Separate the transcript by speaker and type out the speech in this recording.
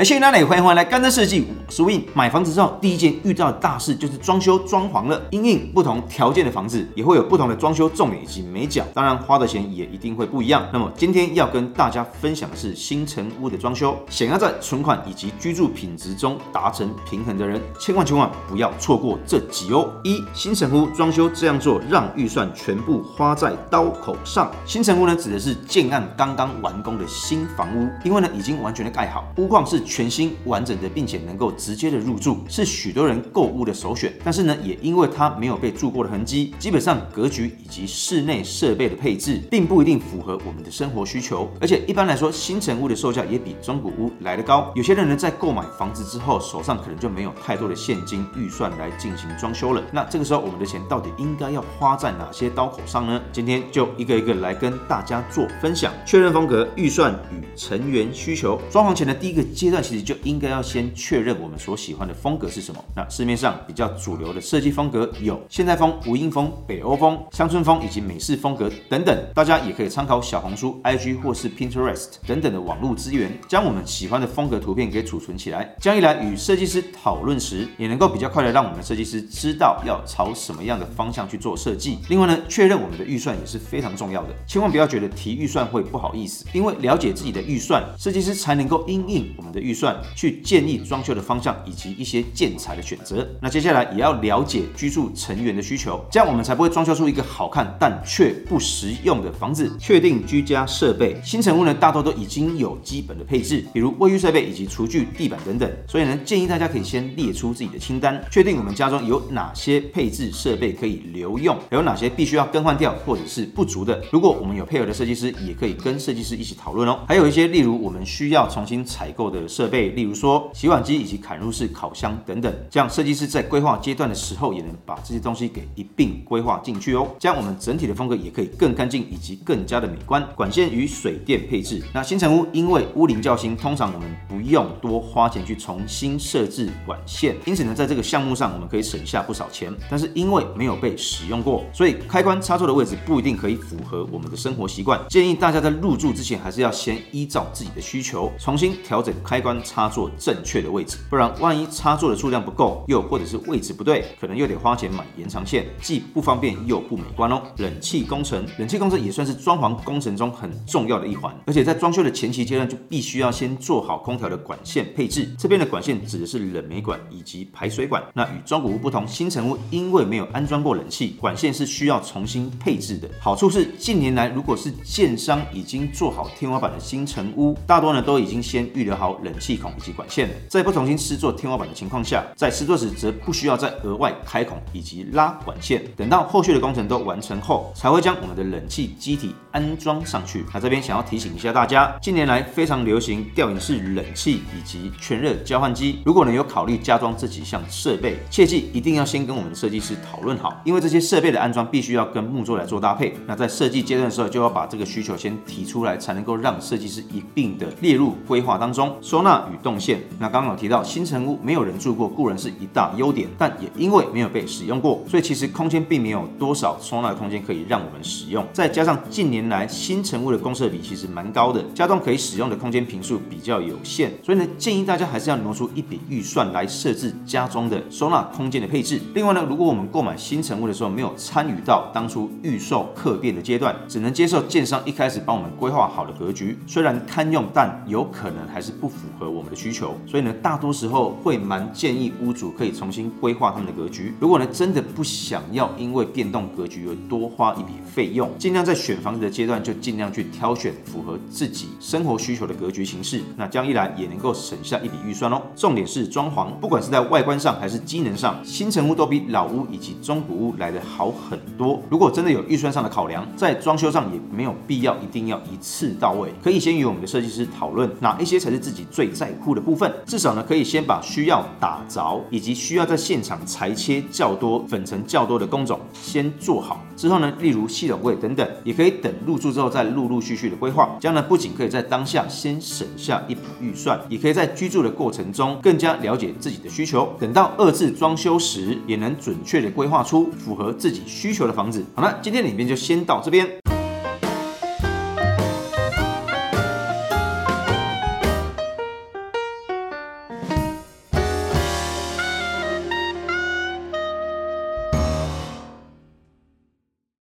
Speaker 1: 哎，谢谢大家，欢迎回来干爹设计。所以买房子之后，第一件遇到的大事就是装修装潢了。因应不同条件的房子，也会有不同的装修重点以及美角，当然花的钱也一定会不一样。那么今天要跟大家分享的是新成屋的装修，想要在存款以及居住品质中达成平衡的人，千万千万不要错过这集哦。一、新成屋装修这样做，让预算全部花在刀口上。新成屋呢，指的是建案刚刚完工的新房屋，因为呢已经完全的盖好，屋况是全新完整的，并且能够直接的入住，是许多人购物的首选。但是呢，也因为它没有被住过的痕迹，基本上格局以及室内设备的配置，并不一定符合我们的生活需求。而且一般来说，新成屋的售价也比中古屋来得高。有些人呢，在购买房子之后，手上可能就没有太多的现金预算来进行装修了。那这个时候，我们的钱到底应该要花在哪些刀口上呢？今天就一个一个来跟大家做分享，确认风格、预算与成员需求。装潢前的第一个阶段，其实就应该要先确认我们所喜欢的风格是什么。那市面上比较主流的设计风格有现代风、无印风、北欧风、乡村风以及美式风格等等。大家也可以参考小红书、IG 或是 Pinterest 等等的网络资源，将我们喜欢的风格图片给储存起来。这样一来，与设计师讨论时，也能够比较快的让我们的设计师知道要朝什么样的方向去做设计。另外呢，确认我们的预算也是非常重要的，千万不要觉得提预算会不好意思，因为了解自己的预算，设计师才能够因应我们的预预算去建议装修的方向以及一些建材的选择。那接下来也要了解居住成员的需求，这样我们才不会装修出一个好看但却不实用的房子。确定居家设备，新成屋呢大多都已经有基本的配置，比如卫浴设备以及厨具、地板等等。所以呢，建议大家可以先列出自己的清单，确定我们家中有哪些配置设备可以留用，还有哪些必须要更换掉或者是不足的。如果我们有配合的设计师，也可以跟设计师一起讨论哦。还有一些例如我们需要重新采购的设备，例如说洗碗机以及嵌入式烤箱等等，这样设计师在规划阶段的时候，也能把这些东西给一并规划进去哦。这样我们整体的风格也可以更干净以及更加的美观。管线与水电配置，那新成屋因为屋龄较新，通常我们不用多花钱去重新设置管线，因此呢，在这个项目上我们可以省下不少钱。但是因为没有被使用过，所以开关插座的位置不一定可以符合我们的生活习惯。建议大家在入住之前，还是要先依照自己的需求重新调整开关插座正确的位置，不然万一插座的数量不够，又或者是位置不对，可能又得花钱买延长线，既不方便又不美观哦。冷气工程，冷气工程也算是装潢工程中很重要的一环，而且在装修的前期阶段就必须要先做好空调的管线配置。这边的管线指的是冷媒管以及排水管。那与中古屋不同，新成屋因为没有安装过冷气，管线是需要重新配置的。好处是近年来如果是建商已经做好天花板的新成屋，大多呢都已经先预留好冷冷气孔以及管线。在不重新施作天花板的情况下，在施作时则不需要再额外开孔以及拉管线。等到后续的工程都完成后，才会将我们的冷气机体安装上去。那这边想要提醒一下大家，近年来非常流行吊顶式冷气以及全热交换机。如果能有考虑加装这几项设备，切记一定要先跟我们的设计师讨论好，因为这些设备的安装必须要跟木作来做搭配。那在设计阶段的时候，就要把这个需求先提出来，才能够让设计师一并的列入规划当中。说收纳与动线，那刚刚有提到新成屋没有人住过，固然是一大优点，但也因为没有被使用过，所以其实空间并没有多少收纳空间可以让我们使用。再加上近年来新成屋的公设比其实蛮高的，家中可以使用的空间坪数比较有限，所以呢，建议大家还是要挪出一笔预算来设置家中的收纳空间的配置。另外呢，如果我们购买新成屋的时候没有参与到当初预售客变的阶段，只能接受建商一开始帮我们规划好的格局，虽然堪用，但有可能还是不符合我们的需求。所以呢，大多时候会蛮建议屋主可以重新规划他们的格局。如果呢，真的不想要因为变动格局而多花一笔费用，尽量在选房子的阶段就尽量去挑选符合自己生活需求的格局形式。那这样一来也能够省下一笔预算哦。重点是装潢，不管是在外观上还是机能上，新成屋都比老屋以及中古屋来得好很多。如果真的有预算上的考量，在装修上也没有必要一定要一次到位，可以先与我们的设计师讨论哪一些才是自己最最在乎的部分。至少呢，可以先把需要打凿以及需要在现场裁切较多、粉尘较多的工种先做好。之后呢，例如系统柜等等，也可以等入住之后再陆陆续续的规划。这样呢，不仅可以在当下先省下一笔预算，也可以在居住的过程中更加了解自己的需求。等到二次装修时，也能准确的规划出符合自己需求的房子。好了，今天的影片就先到这边。